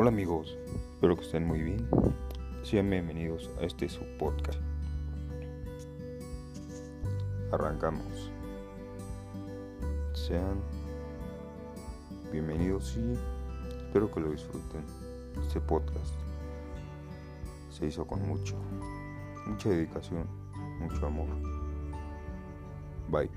Hola amigos, espero que estén muy bien. Sean bienvenidos a este su podcast. Arrancamos. Sean bienvenidos y espero que lo disfruten. Este podcast se hizo con mucho, mucha dedicación, mucho amor. Bye.